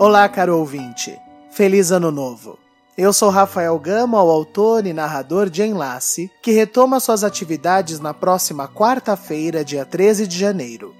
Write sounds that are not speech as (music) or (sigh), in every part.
Olá, caro ouvinte. Feliz Ano Novo. Eu sou Rafael Gama, o autor e narrador de Enlace, que retoma suas atividades na próxima quarta-feira, dia 13 de janeiro.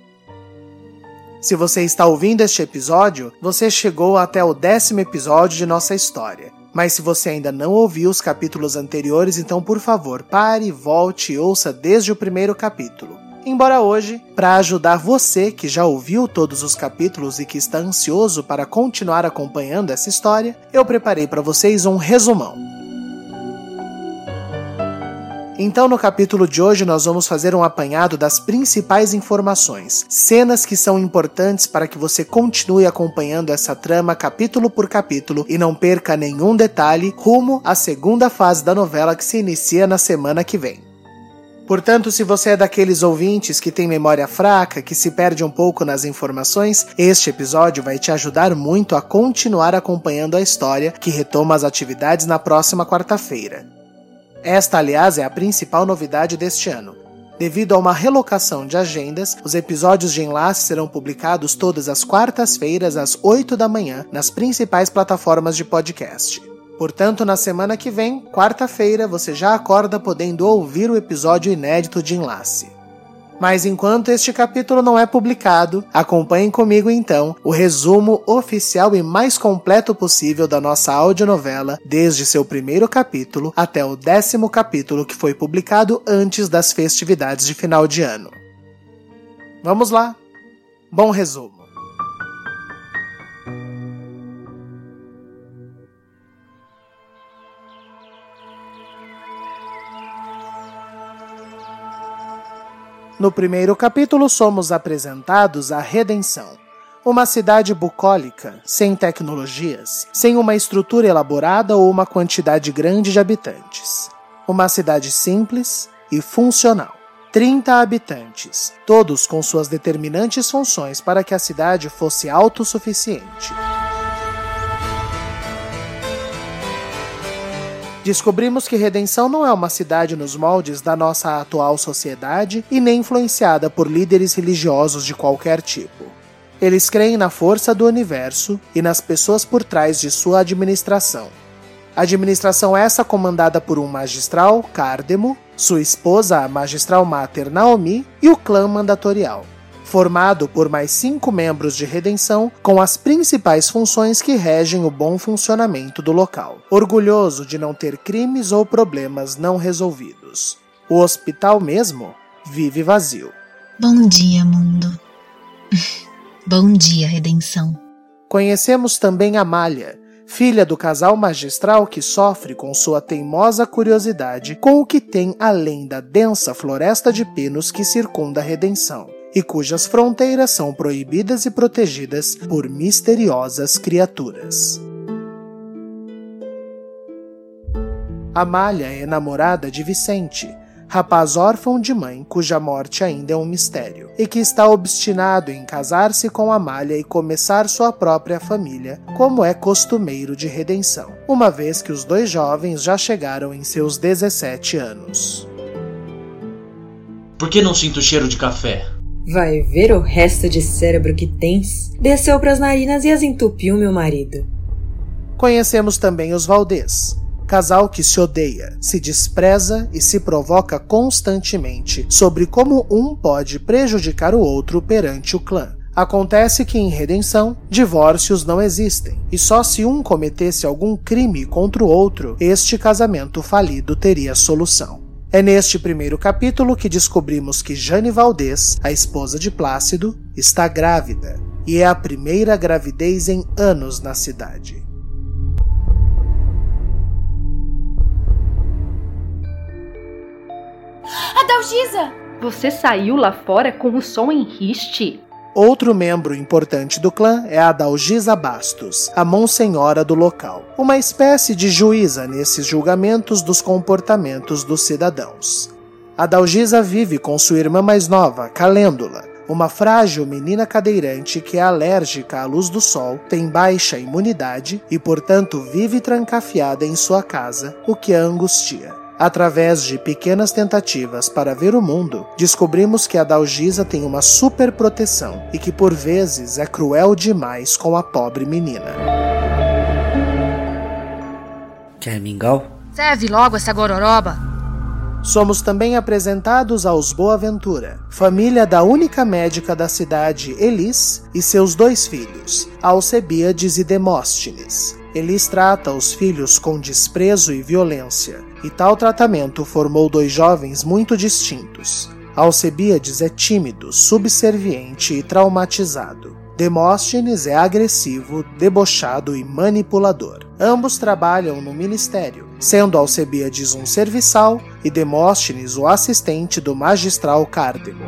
Se você está ouvindo este episódio, você chegou até o décimo episódio de nossa história. Mas se você ainda não ouviu os capítulos anteriores, então por favor, pare, volte e ouça desde o primeiro capítulo. Embora hoje, para ajudar você que já ouviu todos os capítulos e que está ansioso para continuar acompanhando essa história, eu preparei para vocês um resumão. Então, no capítulo de hoje, nós vamos fazer um apanhado das principais informações, cenas que são importantes para que você continue acompanhando essa trama capítulo por capítulo e não perca nenhum detalhe rumo à segunda fase da novela que se inicia na semana que vem. Portanto, se você é daqueles ouvintes que tem memória fraca, que se perde um pouco nas informações, este episódio vai te ajudar muito a continuar acompanhando a história que retoma as atividades na próxima quarta-feira. Esta, aliás, é a principal novidade deste ano. Devido a uma relocação de agendas, os episódios de enlace serão publicados todas as quartas-feiras às 8 da manhã nas principais plataformas de podcast. Portanto, na semana que vem, quarta-feira, você já acorda podendo ouvir o episódio inédito de Enlace. Mas enquanto este capítulo não é publicado, acompanhem comigo então o resumo oficial e mais completo possível da nossa audionovela, desde seu primeiro capítulo até o décimo capítulo que foi publicado antes das festividades de final de ano. Vamos lá! Bom resumo! No primeiro capítulo, somos apresentados à redenção. Uma cidade bucólica, sem tecnologias, sem uma estrutura elaborada ou uma quantidade grande de habitantes. Uma cidade simples e funcional. 30 habitantes, todos com suas determinantes funções para que a cidade fosse autossuficiente. Descobrimos que Redenção não é uma cidade nos moldes da nossa atual sociedade e nem influenciada por líderes religiosos de qualquer tipo. Eles creem na força do universo e nas pessoas por trás de sua administração. Administração essa comandada por um magistral, Cardemo, sua esposa, a magistral mater Naomi, e o clã mandatorial formado por mais cinco membros de redenção com as principais funções que regem o bom funcionamento do local. Orgulhoso de não ter crimes ou problemas não resolvidos. O hospital mesmo vive vazio. Bom dia, mundo. (laughs) Bom dia, redenção. Conhecemos também Amália, filha do casal magistral que sofre com sua teimosa curiosidade com o que tem além da densa floresta de pinos que circunda a redenção e cujas fronteiras são proibidas e protegidas por misteriosas criaturas. Amália é namorada de Vicente, rapaz órfão de mãe cuja morte ainda é um mistério, e que está obstinado em casar-se com Amália e começar sua própria família, como é costumeiro de redenção, uma vez que os dois jovens já chegaram em seus 17 anos. Por que não sinto cheiro de café? Vai ver o resto de cérebro que tens. Desceu pras narinas e as entupiu, meu marido. Conhecemos também os Valdez, casal que se odeia, se despreza e se provoca constantemente sobre como um pode prejudicar o outro perante o clã. Acontece que em redenção, divórcios não existem, e só se um cometesse algum crime contra o outro, este casamento falido teria solução. É neste primeiro capítulo que descobrimos que Jane Valdez, a esposa de Plácido, está grávida, e é a primeira gravidez em anos na cidade. Adalgisa! Você saiu lá fora com o som em riste? Outro membro importante do clã é a Dalgisa Bastos, a monsenhora do local, uma espécie de juíza nesses julgamentos dos comportamentos dos cidadãos. A Dalgisa vive com sua irmã mais nova, Calêndula, uma frágil menina cadeirante que é alérgica à luz do sol, tem baixa imunidade e, portanto, vive trancafiada em sua casa, o que a angustia. Através de pequenas tentativas para ver o mundo, descobrimos que a Dalgisa tem uma super proteção e que por vezes é cruel demais com a pobre menina. Quer mingau? Serve logo essa gororoba. Somos também apresentados aos Boaventura, família da única médica da cidade, Elis, e seus dois filhos, Alcebiades e Demóstenes. Elis trata os filhos com desprezo e violência, e tal tratamento formou dois jovens muito distintos. Alcebiades é tímido, subserviente e traumatizado. Demóstenes é agressivo, debochado e manipulador. Ambos trabalham no ministério, sendo Alcebiades um serviçal e Demóstenes o assistente do magistral Cárdemo.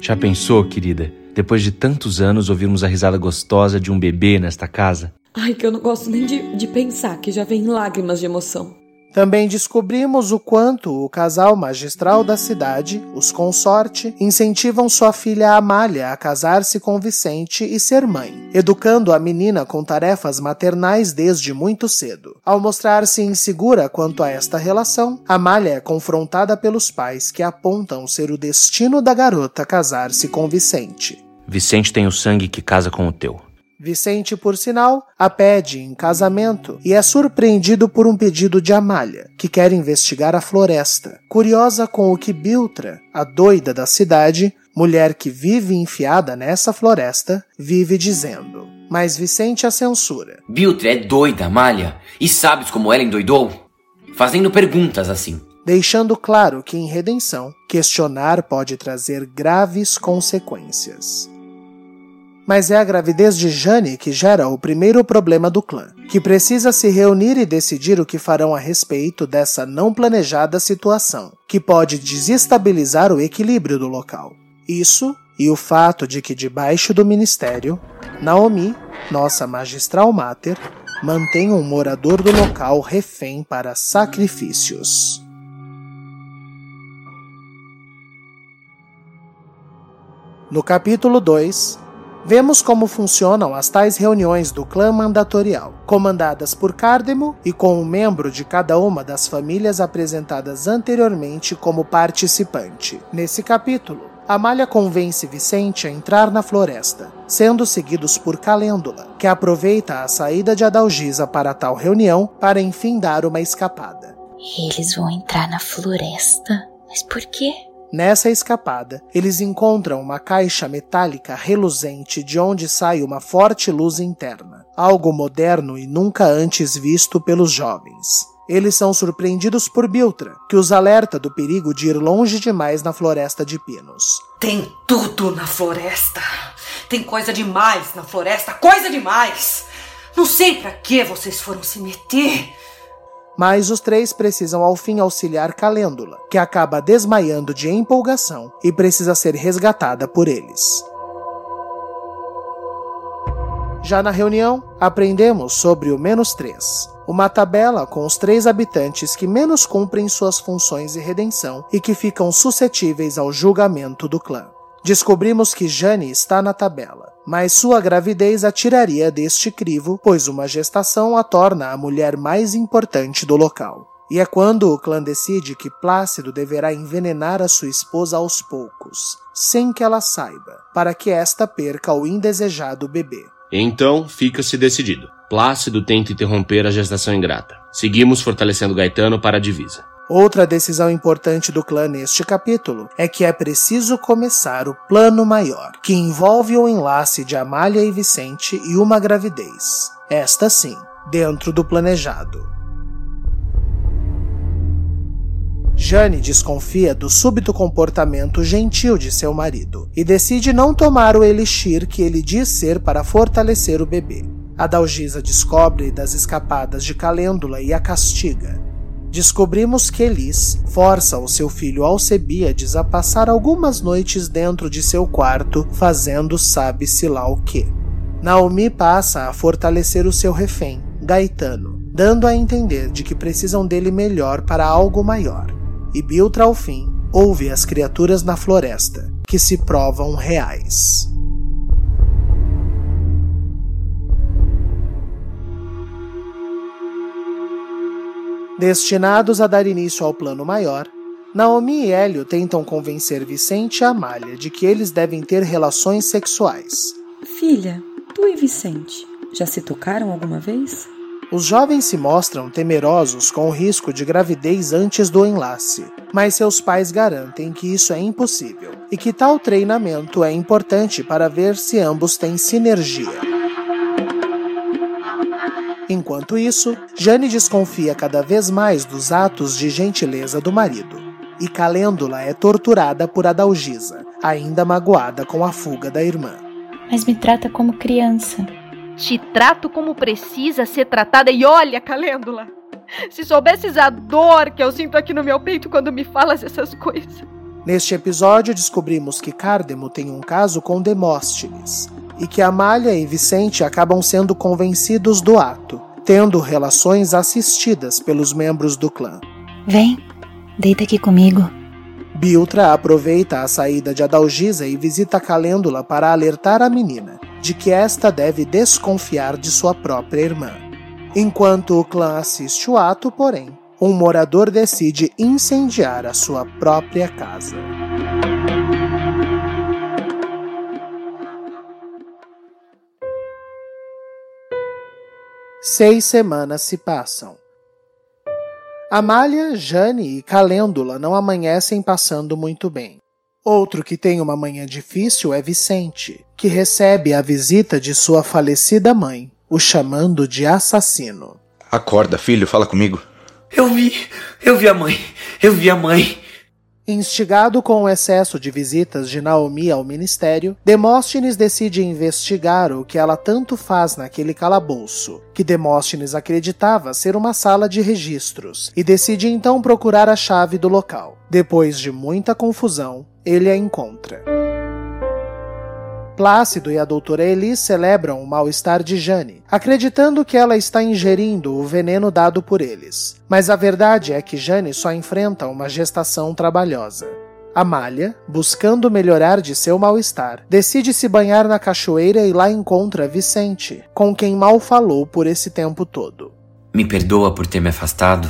Já pensou, querida? Depois de tantos anos ouvirmos a risada gostosa de um bebê nesta casa? Ai, que eu não gosto nem de, de pensar, que já vem lágrimas de emoção. Também descobrimos o quanto o casal magistral da cidade, os consorte, incentivam sua filha Amália a casar-se com Vicente e ser mãe, educando a menina com tarefas maternais desde muito cedo. Ao mostrar-se insegura quanto a esta relação, Amália é confrontada pelos pais que apontam ser o destino da garota casar-se com Vicente. Vicente tem o sangue que casa com o teu. Vicente, por sinal, a pede em casamento e é surpreendido por um pedido de Amália, que quer investigar a floresta. Curiosa com o que Biltra, a doida da cidade, mulher que vive enfiada nessa floresta, vive dizendo. Mas Vicente a censura. Biltra é doida, Amália, e sabes como ela endoidou? Fazendo perguntas assim. Deixando claro que em redenção, questionar pode trazer graves consequências mas é a gravidez de Jane que gera o primeiro problema do clã, que precisa se reunir e decidir o que farão a respeito dessa não planejada situação, que pode desestabilizar o equilíbrio do local. Isso e o fato de que debaixo do ministério, Naomi, nossa magistral máter, mantém um morador do local refém para sacrifícios. No capítulo 2, Vemos como funcionam as tais reuniões do clã mandatorial, comandadas por Cardemo e com um membro de cada uma das famílias apresentadas anteriormente como participante. Nesse capítulo, Amália convence Vicente a entrar na floresta, sendo seguidos por Calêndula, que aproveita a saída de Adalgisa para tal reunião para enfim dar uma escapada. Eles vão entrar na floresta? Mas por quê? Nessa escapada, eles encontram uma caixa metálica reluzente de onde sai uma forte luz interna, algo moderno e nunca antes visto pelos jovens. Eles são surpreendidos por Biltra, que os alerta do perigo de ir longe demais na floresta de pinos. Tem tudo na floresta. Tem coisa demais na floresta, coisa demais. Não sei para que vocês foram se meter mas os três precisam ao fim auxiliar Calêndula, que acaba desmaiando de empolgação e precisa ser resgatada por eles. Já na reunião, aprendemos sobre o menos 3, uma tabela com os três habitantes que menos cumprem suas funções de redenção e que ficam suscetíveis ao julgamento do clã. Descobrimos que Jane está na tabela, mas sua gravidez a tiraria deste crivo, pois uma gestação a torna a mulher mais importante do local. E é quando o clã decide que Plácido deverá envenenar a sua esposa aos poucos, sem que ela saiba, para que esta perca o indesejado bebê. Então, fica-se decidido. Plácido tenta interromper a gestação ingrata. Seguimos fortalecendo Gaetano para a divisa. Outra decisão importante do clã neste capítulo é que é preciso começar o plano maior, que envolve o enlace de Amália e Vicente e uma gravidez. Esta sim, dentro do planejado. Jane desconfia do súbito comportamento gentil de seu marido e decide não tomar o elixir que ele diz ser para fortalecer o bebê. A Dalgisa descobre das escapadas de Calêndula e a castiga, descobrimos que Elis força o seu filho Alcebiades a passar algumas noites dentro de seu quarto, fazendo sabe-se lá o que. Naomi passa a fortalecer o seu refém, Gaetano, dando a entender de que precisam dele melhor para algo maior. E Biltra, ao fim, ouve as criaturas na floresta, que se provam reais. Destinados a dar início ao plano maior, Naomi e Hélio tentam convencer Vicente e Amália de que eles devem ter relações sexuais. Filha, tu e Vicente já se tocaram alguma vez? Os jovens se mostram temerosos com o risco de gravidez antes do enlace, mas seus pais garantem que isso é impossível e que tal treinamento é importante para ver se ambos têm sinergia. Enquanto isso, Jane desconfia cada vez mais dos atos de gentileza do marido, e Calêndula é torturada por Adalgisa, ainda magoada com a fuga da irmã. Mas me trata como criança. Te trato como precisa ser tratada e olha, Calêndula. Se soubesses a dor que eu sinto aqui no meu peito quando me falas essas coisas. Neste episódio, descobrimos que Cardemo tem um caso com Demóstenes e que Amália e Vicente acabam sendo convencidos do ato, tendo relações assistidas pelos membros do clã. Vem, deita aqui comigo. Biltra aproveita a saída de Adalgisa e visita Calêndula para alertar a menina de que esta deve desconfiar de sua própria irmã. Enquanto o clã assiste o ato, porém, um morador decide incendiar a sua própria casa. Seis semanas se passam. Amália, Jane e Calêndula não amanhecem passando muito bem. Outro que tem uma manhã difícil é Vicente, que recebe a visita de sua falecida mãe, o chamando de assassino. Acorda, filho, fala comigo. Eu vi, eu vi a mãe, eu vi a mãe. Instigado com o excesso de visitas de Naomi ao ministério, Demóstenes decide investigar o que ela tanto faz naquele calabouço, que Demóstenes acreditava ser uma sala de registros, e decide então procurar a chave do local. Depois de muita confusão, ele a encontra. Plácido e a doutora Elis celebram o mal-estar de Jane, acreditando que ela está ingerindo o veneno dado por eles. Mas a verdade é que Jane só enfrenta uma gestação trabalhosa. Amália, buscando melhorar de seu mal-estar, decide se banhar na cachoeira e lá encontra Vicente, com quem mal falou por esse tempo todo. Me perdoa por ter me afastado.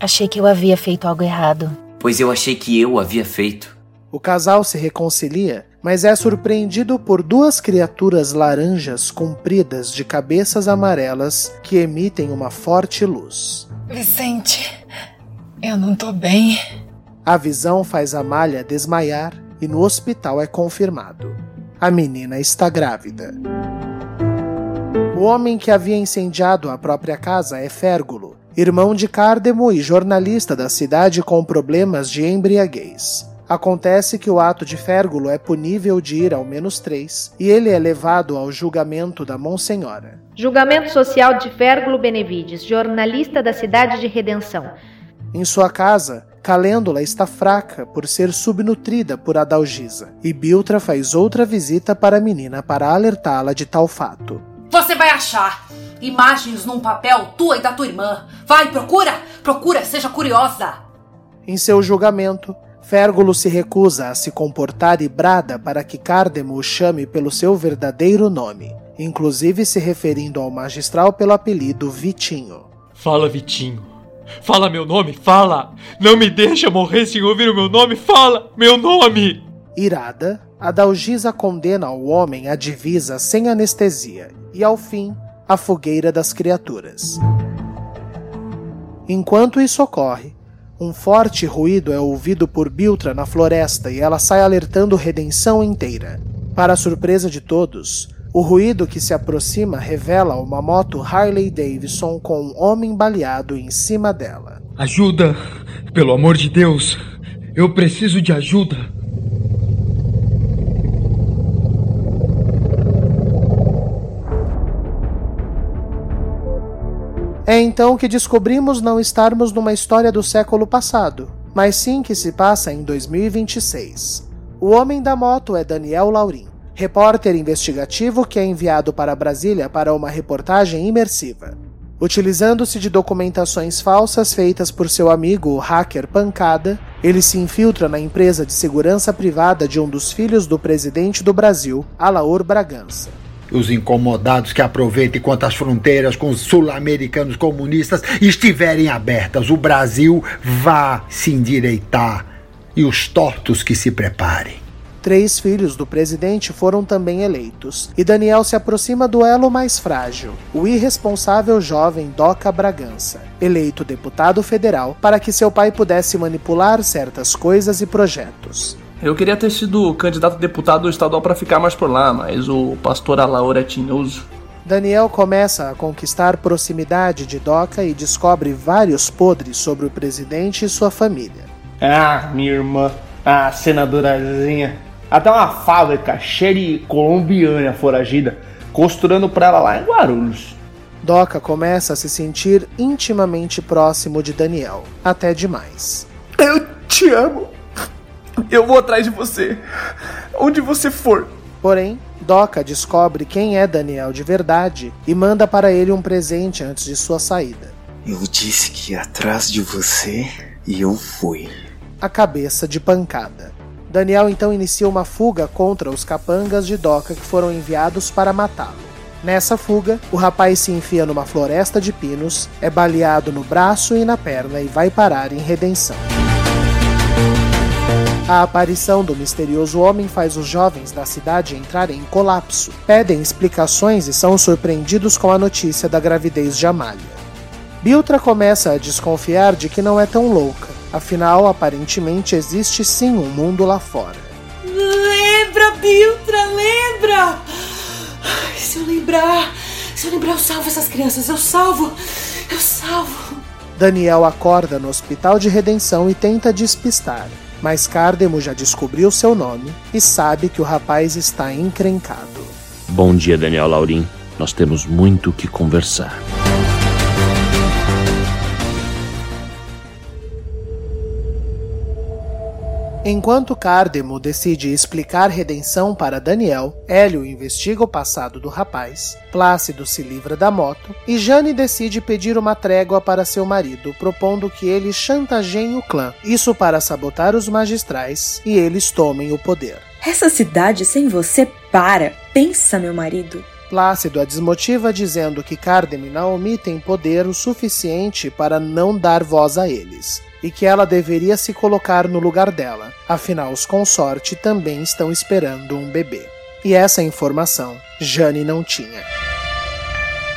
Achei que eu havia feito algo errado. Pois eu achei que eu havia feito. O casal se reconcilia, mas é surpreendido por duas criaturas laranjas compridas de cabeças amarelas que emitem uma forte luz. Vicente, eu não tô bem. A visão faz Amália desmaiar e no hospital é confirmado. A menina está grávida. O homem que havia incendiado a própria casa é Férgulo, irmão de Cárdemo e jornalista da cidade com problemas de embriaguez. Acontece que o ato de Férgulo é punível de ir ao menos três, e ele é levado ao julgamento da Monsenhora. Julgamento social de Férgulo Benevides, jornalista da cidade de Redenção. Em sua casa, Calêndula está fraca por ser subnutrida por Adalgisa, e Biltra faz outra visita para a menina para alertá-la de tal fato. Você vai achar imagens num papel tua e da tua irmã. Vai, procura! Procura, seja curiosa! Em seu julgamento, Férgulo se recusa a se comportar e brada para que Cárdemo o chame pelo seu verdadeiro nome, inclusive se referindo ao magistral pelo apelido Vitinho. Fala, Vitinho. Fala meu nome, fala! Não me deixa morrer sem ouvir o meu nome, fala! Meu nome! Irada, Adalgisa condena ao homem a divisa sem anestesia e, ao fim, a fogueira das criaturas. Enquanto isso ocorre, um forte ruído é ouvido por Biltra na floresta e ela sai alertando Redenção inteira. Para a surpresa de todos, o ruído que se aproxima revela uma moto Harley Davidson com um homem baleado em cima dela. Ajuda! Pelo amor de Deus! Eu preciso de ajuda! É então que descobrimos não estarmos numa história do século passado, mas sim que se passa em 2026. O homem da moto é Daniel Laurim, repórter investigativo que é enviado para Brasília para uma reportagem imersiva. Utilizando-se de documentações falsas feitas por seu amigo, o hacker Pancada, ele se infiltra na empresa de segurança privada de um dos filhos do presidente do Brasil, Alaor Bragança. Os incomodados que aproveitem enquanto as fronteiras com os sul-americanos comunistas estiverem abertas. O Brasil vá se endireitar e os tortos que se preparem. Três filhos do presidente foram também eleitos, e Daniel se aproxima do elo mais frágil, o irresponsável jovem Doca Bragança, eleito deputado federal para que seu pai pudesse manipular certas coisas e projetos. Eu queria ter sido candidato a deputado estadual para ficar mais por lá, mas o pastor Alaura é tinhoso. Daniel começa a conquistar proximidade de Doca e descobre vários podres sobre o presidente e sua família. Ah, minha irmã, a senadorazinha. Até uma fábrica cheia de colombiana foragida, costurando pra ela lá em Guarulhos. Doca começa a se sentir intimamente próximo de Daniel, até demais. Eu te amo. Eu vou atrás de você. Onde você for. Porém, Doca descobre quem é Daniel de verdade e manda para ele um presente antes de sua saída. Eu disse que ia atrás de você e eu fui. A cabeça de pancada. Daniel então inicia uma fuga contra os capangas de Doca que foram enviados para matá-lo. Nessa fuga, o rapaz se enfia numa floresta de pinos, é baleado no braço e na perna e vai parar em redenção. A aparição do misterioso homem faz os jovens da cidade entrarem em colapso, pedem explicações e são surpreendidos com a notícia da gravidez de Amália. Biltra começa a desconfiar de que não é tão louca, afinal, aparentemente existe sim um mundo lá fora. Lembra, Biltra, lembra! Ai, se eu lembrar, se eu lembrar, eu salvo essas crianças, eu salvo, eu salvo. Daniel acorda no hospital de redenção e tenta despistar, mas Cardemo já descobriu seu nome e sabe que o rapaz está encrencado. Bom dia, Daniel Laurim. Nós temos muito o que conversar. Enquanto Cardemo decide explicar redenção para Daniel, Hélio investiga o passado do rapaz, Plácido se livra da moto e Jane decide pedir uma trégua para seu marido, propondo que ele chantageie o clã, isso para sabotar os magistrais e eles tomem o poder. Essa cidade sem você para. Pensa, meu marido. Plácido a desmotiva dizendo que Cardemo e Naomi têm poder o suficiente para não dar voz a eles, e que ela deveria se colocar no lugar dela, afinal os consorte também estão esperando um bebê. E essa informação Jane não tinha.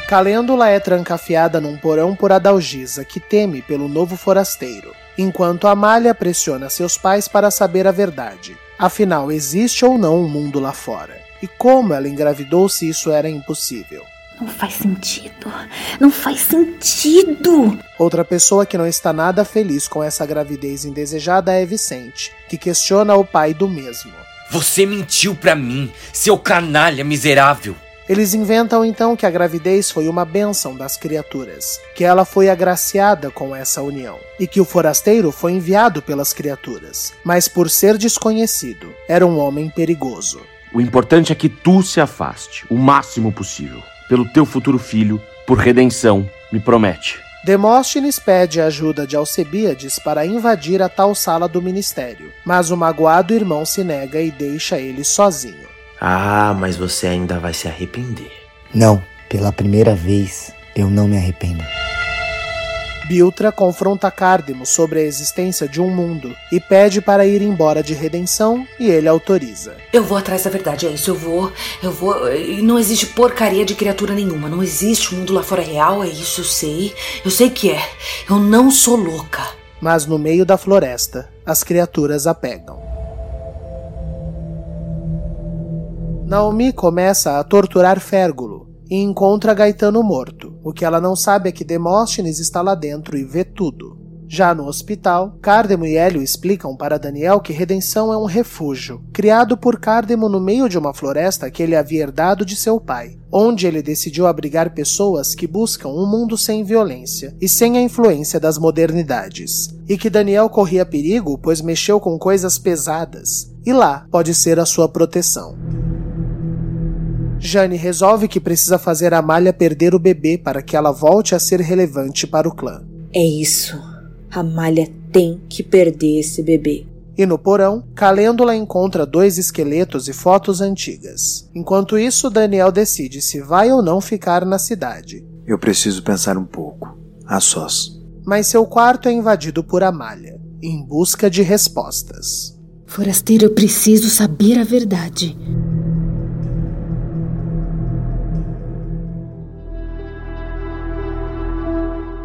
Calêndula é trancafiada num porão por Adalgisa, que teme pelo novo forasteiro, enquanto Amália pressiona seus pais para saber a verdade. Afinal, existe ou não um mundo lá fora? E como ela engravidou se isso era impossível? Não faz sentido. Não faz sentido. Outra pessoa que não está nada feliz com essa gravidez indesejada é Vicente, que questiona o pai do mesmo. Você mentiu pra mim, seu canalha miserável. Eles inventam então que a gravidez foi uma bênção das criaturas, que ela foi agraciada com essa união, e que o forasteiro foi enviado pelas criaturas, mas por ser desconhecido, era um homem perigoso. O importante é que tu se afaste o máximo possível. Pelo teu futuro filho, por redenção, me promete. Demóstenes pede a ajuda de Alcebiades para invadir a tal sala do ministério, mas o magoado irmão se nega e deixa ele sozinho. Ah, mas você ainda vai se arrepender. Não, pela primeira vez, eu não me arrependo. Biltra confronta Cardemo sobre a existência de um mundo e pede para ir embora de redenção e ele autoriza. Eu vou atrás da verdade, é isso, eu vou, eu vou. E não existe porcaria de criatura nenhuma, não existe um mundo lá fora real, é isso, eu sei. Eu sei que é. Eu não sou louca. Mas no meio da floresta, as criaturas a pegam. Naomi começa a torturar Férgulo e encontra Gaetano morto. O que ela não sabe é que Demóstenes está lá dentro e vê tudo. Já no hospital, Cardemo e Hélio explicam para Daniel que Redenção é um refúgio, criado por Cardemo no meio de uma floresta que ele havia herdado de seu pai, onde ele decidiu abrigar pessoas que buscam um mundo sem violência e sem a influência das modernidades, e que Daniel corria perigo pois mexeu com coisas pesadas, e lá pode ser a sua proteção. Jane resolve que precisa fazer a Malha perder o bebê para que ela volte a ser relevante para o clã. É isso. A Malha tem que perder esse bebê. E no porão, Calêndula encontra dois esqueletos e fotos antigas. Enquanto isso, Daniel decide se vai ou não ficar na cidade. Eu preciso pensar um pouco. A sós. Mas seu quarto é invadido por Amália, em busca de respostas. Forasteiro, eu preciso saber a verdade.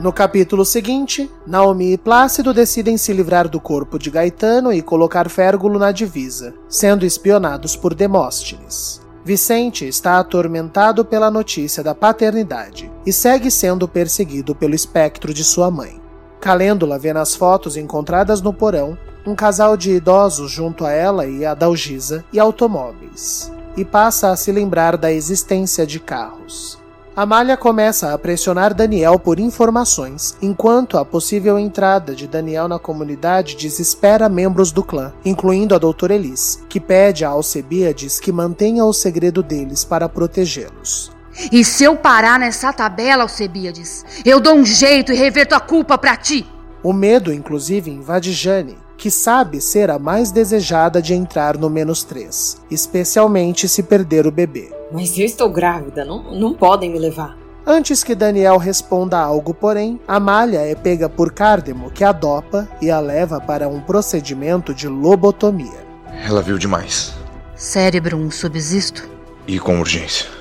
No capítulo seguinte, Naomi e Plácido decidem se livrar do corpo de Gaetano e colocar Férgulo na divisa, sendo espionados por Demóstenes. Vicente está atormentado pela notícia da paternidade e segue sendo perseguido pelo espectro de sua mãe. Calêndula vê nas fotos encontradas no porão um casal de idosos junto a ela e a Dalgisa e automóveis, e passa a se lembrar da existência de carros. Amália começa a pressionar Daniel por informações, enquanto a possível entrada de Daniel na comunidade desespera membros do clã, incluindo a doutora Elis, que pede a Alcebiades que mantenha o segredo deles para protegê-los. E se eu parar nessa tabela, Alcebiades, eu dou um jeito e reverto a culpa para ti. O medo, inclusive, invade Jane, que sabe ser a mais desejada de entrar no menos 3, especialmente se perder o bebê. Mas eu estou grávida, não, não podem me levar. Antes que Daniel responda algo, porém, Amália é pega por Cardemo, que a dopa e a leva para um procedimento de lobotomia. Ela viu demais. Cérebro um subsisto? E com urgência.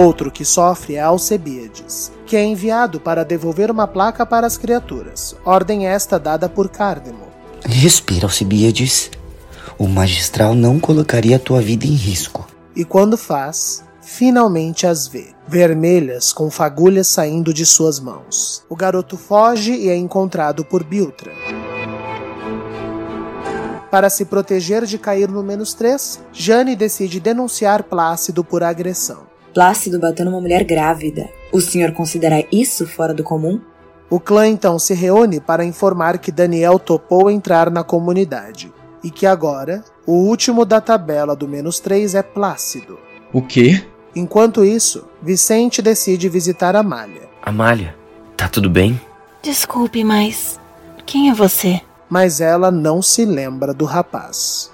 Outro que sofre é Alcebiades, que é enviado para devolver uma placa para as criaturas, ordem esta dada por Cardemo. Respira, Alcebiades. O magistral não colocaria a tua vida em risco. E quando faz, finalmente as vê, vermelhas com fagulhas saindo de suas mãos. O garoto foge e é encontrado por Biltra. Para se proteger de cair no menos 3, Jane decide denunciar Plácido por agressão. Plácido bateu numa mulher grávida. O senhor considera isso fora do comum? O clã então se reúne para informar que Daniel topou entrar na comunidade e que agora o último da tabela do menos 3 é Plácido. O quê? Enquanto isso, Vicente decide visitar Amália. Amália, tá tudo bem? Desculpe, mas quem é você? Mas ela não se lembra do rapaz.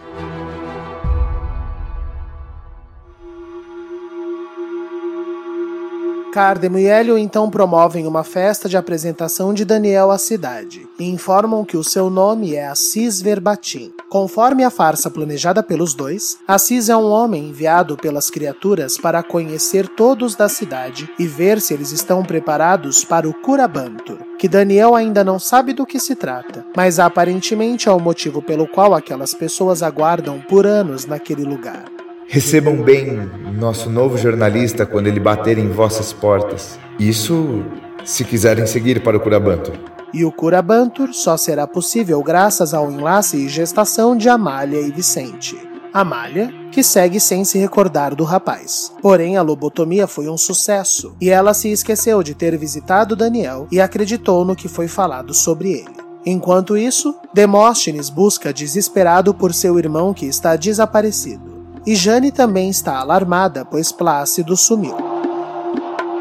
Cardemo e Hélio então promovem uma festa de apresentação de Daniel à cidade e informam que o seu nome é Assis Verbatim. Conforme a farsa planejada pelos dois, Assis é um homem enviado pelas criaturas para conhecer todos da cidade e ver se eles estão preparados para o Curabantur, que Daniel ainda não sabe do que se trata, mas aparentemente é o motivo pelo qual aquelas pessoas aguardam por anos naquele lugar. Recebam bem nosso novo jornalista quando ele bater em vossas portas. Isso se quiserem seguir para o Curabantur. E o Curabantur só será possível graças ao enlace e gestação de Amália e Vicente. Amália, que segue sem se recordar do rapaz. Porém, a lobotomia foi um sucesso e ela se esqueceu de ter visitado Daniel e acreditou no que foi falado sobre ele. Enquanto isso, Demóstenes busca desesperado por seu irmão que está desaparecido. E Jane também está alarmada, pois Plácido sumiu.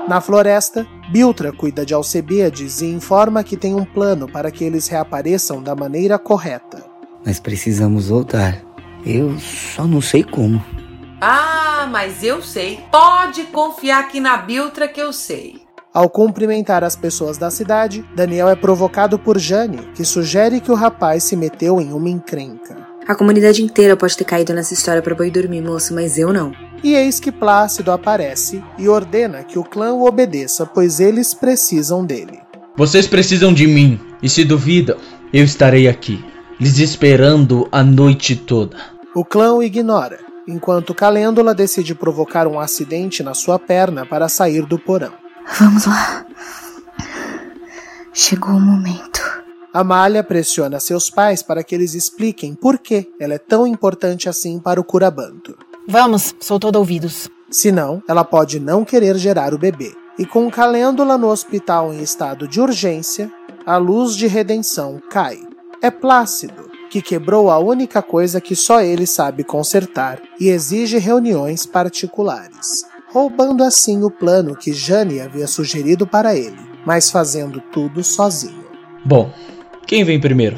Na floresta, Biltra cuida de Alcebiades e informa que tem um plano para que eles reapareçam da maneira correta. Mas precisamos voltar. Eu só não sei como. Ah, mas eu sei. Pode confiar aqui na Biltra que eu sei. Ao cumprimentar as pessoas da cidade, Daniel é provocado por Jane, que sugere que o rapaz se meteu em uma encrenca. A comunidade inteira pode ter caído nessa história para boi dormir, moço, mas eu não. E eis que Plácido aparece e ordena que o clã o obedeça, pois eles precisam dele. Vocês precisam de mim, e se duvidam, eu estarei aqui, lhes esperando a noite toda. O clã o ignora, enquanto Calêndula decide provocar um acidente na sua perna para sair do porão. Vamos lá. Chegou o momento. Amália pressiona seus pais para que eles expliquem por que ela é tão importante assim para o Curabanto. Vamos, sou todo ouvidos. Senão, ela pode não querer gerar o bebê. E com Calêndula no hospital em estado de urgência, a luz de redenção cai. É Plácido, que quebrou a única coisa que só ele sabe consertar e exige reuniões particulares, roubando assim o plano que Jane havia sugerido para ele, mas fazendo tudo sozinho. Bom, quem vem primeiro?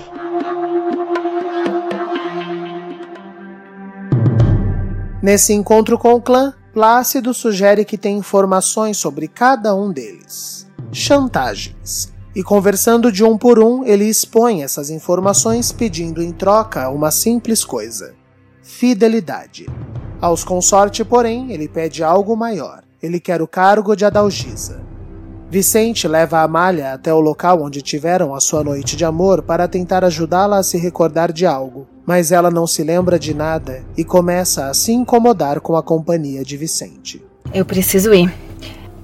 Nesse encontro com o clã, Plácido sugere que tem informações sobre cada um deles. Chantagens. E conversando de um por um, ele expõe essas informações pedindo em troca uma simples coisa: fidelidade. Aos consorte, porém, ele pede algo maior. Ele quer o cargo de Adalgisa. Vicente leva Amália até o local onde tiveram a sua noite de amor para tentar ajudá-la a se recordar de algo, mas ela não se lembra de nada e começa a se incomodar com a companhia de Vicente. Eu preciso ir.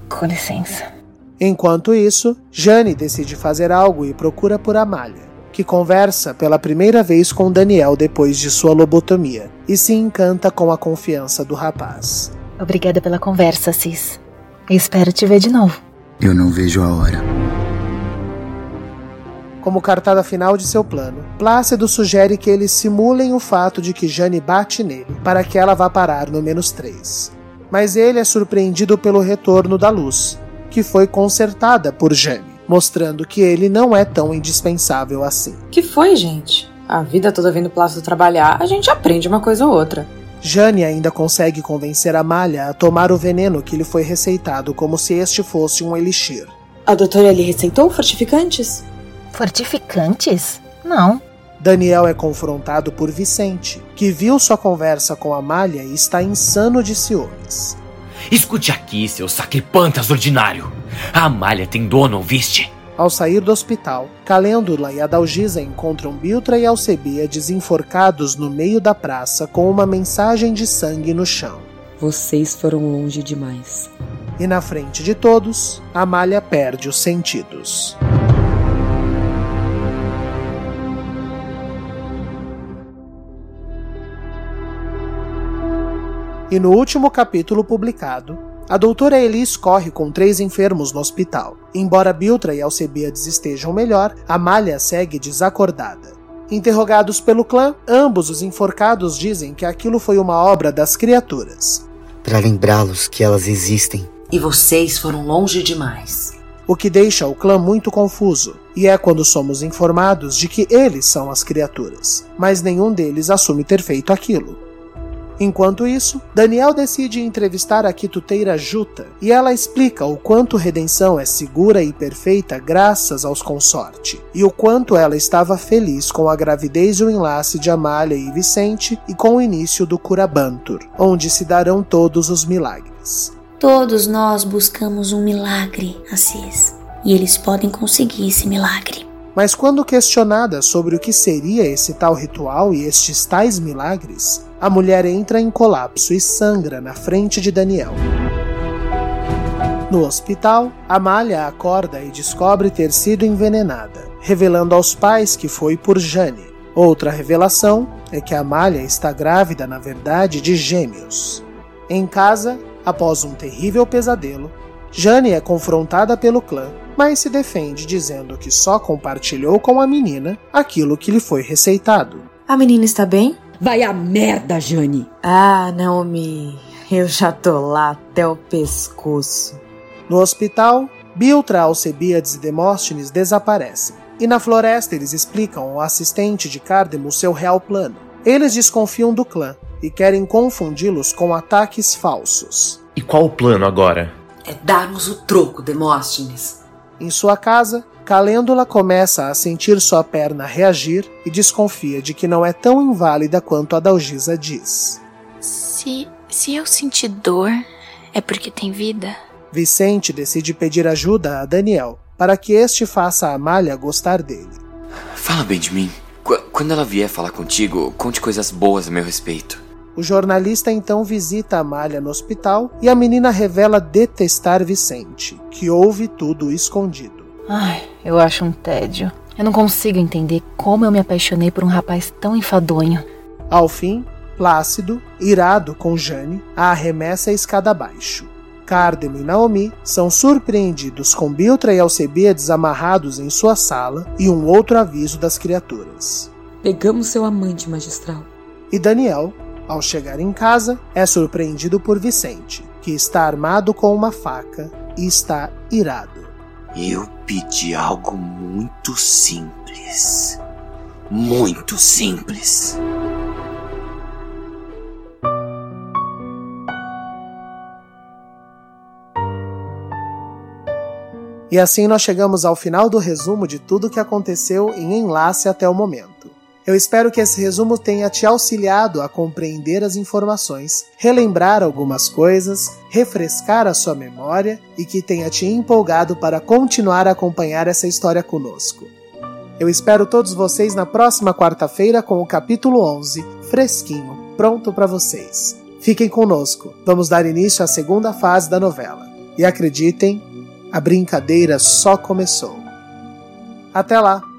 Com licença. Enquanto isso, Jane decide fazer algo e procura por Amália, que conversa pela primeira vez com Daniel depois de sua lobotomia e se encanta com a confiança do rapaz. Obrigada pela conversa, Cis. espero te ver de novo. Eu não vejo a hora. Como cartada final de seu plano, Plácido sugere que eles simulem o fato de que Jane bate nele para que ela vá parar no menos 3. Mas ele é surpreendido pelo retorno da luz, que foi consertada por Jane, mostrando que ele não é tão indispensável assim. Que foi, gente? A vida toda vendo Plácido trabalhar, a gente aprende uma coisa ou outra. Jane ainda consegue convencer Amália a tomar o veneno que lhe foi receitado como se este fosse um elixir. A doutora lhe receitou fortificantes? Fortificantes? Não. Daniel é confrontado por Vicente, que viu sua conversa com Amália e está insano de ciúmes. Escute aqui, seu sacripantas ordinário. A Amália tem dono, ouviste? Ao sair do hospital, Calêndula e Adalgisa encontram Biltra e Alcebíades enforcados no meio da praça com uma mensagem de sangue no chão. Vocês foram longe demais. E na frente de todos, Amália perde os sentidos. E no último capítulo publicado, a doutora Elis corre com três enfermos no hospital. Embora Biltra e Alcebiades estejam melhor, Amália segue desacordada. Interrogados pelo clã, ambos os enforcados dizem que aquilo foi uma obra das criaturas. Para lembrá-los que elas existem. E vocês foram longe demais. O que deixa o clã muito confuso, e é quando somos informados de que eles são as criaturas, mas nenhum deles assume ter feito aquilo. Enquanto isso, Daniel decide entrevistar a quituteira Juta e ela explica o quanto redenção é segura e perfeita graças aos consorte e o quanto ela estava feliz com a gravidez e o enlace de Amália e Vicente e com o início do Curabantur, onde se darão todos os milagres. Todos nós buscamos um milagre, Assis, e eles podem conseguir esse milagre. Mas quando questionada sobre o que seria esse tal ritual e estes tais milagres, a mulher entra em colapso e sangra na frente de Daniel. No hospital, Amália acorda e descobre ter sido envenenada, revelando aos pais que foi por Jane. Outra revelação é que Amália está grávida, na verdade, de gêmeos. Em casa, após um terrível pesadelo, Jane é confrontada pelo clã, mas se defende dizendo que só compartilhou com a menina aquilo que lhe foi receitado. A menina está bem? Vai a merda, Jane! Ah, Naomi, eu já tô lá até o pescoço. No hospital, Biltra, Alcebiades e Demóstenes desaparecem. E na floresta eles explicam ao assistente de Cardemo seu real plano. Eles desconfiam do clã e querem confundi-los com ataques falsos. E qual o plano agora? É darmos o troco, Demóstenes. Em sua casa, Calêndula começa a sentir sua perna reagir e desconfia de que não é tão inválida quanto a Dalgisa diz. Se, se eu sentir dor, é porque tem vida? Vicente decide pedir ajuda a Daniel para que este faça a Amália gostar dele. Fala bem de mim. Qu quando ela vier falar contigo, conte coisas boas a meu respeito. O jornalista então visita Amália no hospital e a menina revela detestar Vicente, que ouve tudo escondido. Ai, eu acho um tédio. Eu não consigo entender como eu me apaixonei por um rapaz tão enfadonho. Ao fim, Plácido, irado com Jane, a arremessa a escada abaixo. Cardemo e Naomi são surpreendidos com Biltra e Alcebiades amarrados em sua sala e um outro aviso das criaturas. Pegamos seu amante, magistral. E Daniel, ao chegar em casa, é surpreendido por Vicente, que está armado com uma faca e está irado. Eu pedi algo muito simples. Muito simples. E assim nós chegamos ao final do resumo de tudo o que aconteceu em Enlace até o momento. Eu espero que esse resumo tenha te auxiliado a compreender as informações, relembrar algumas coisas, refrescar a sua memória e que tenha te empolgado para continuar a acompanhar essa história conosco. Eu espero todos vocês na próxima quarta-feira com o capítulo 11, fresquinho, pronto para vocês. Fiquem conosco, vamos dar início à segunda fase da novela. E acreditem, a brincadeira só começou. Até lá!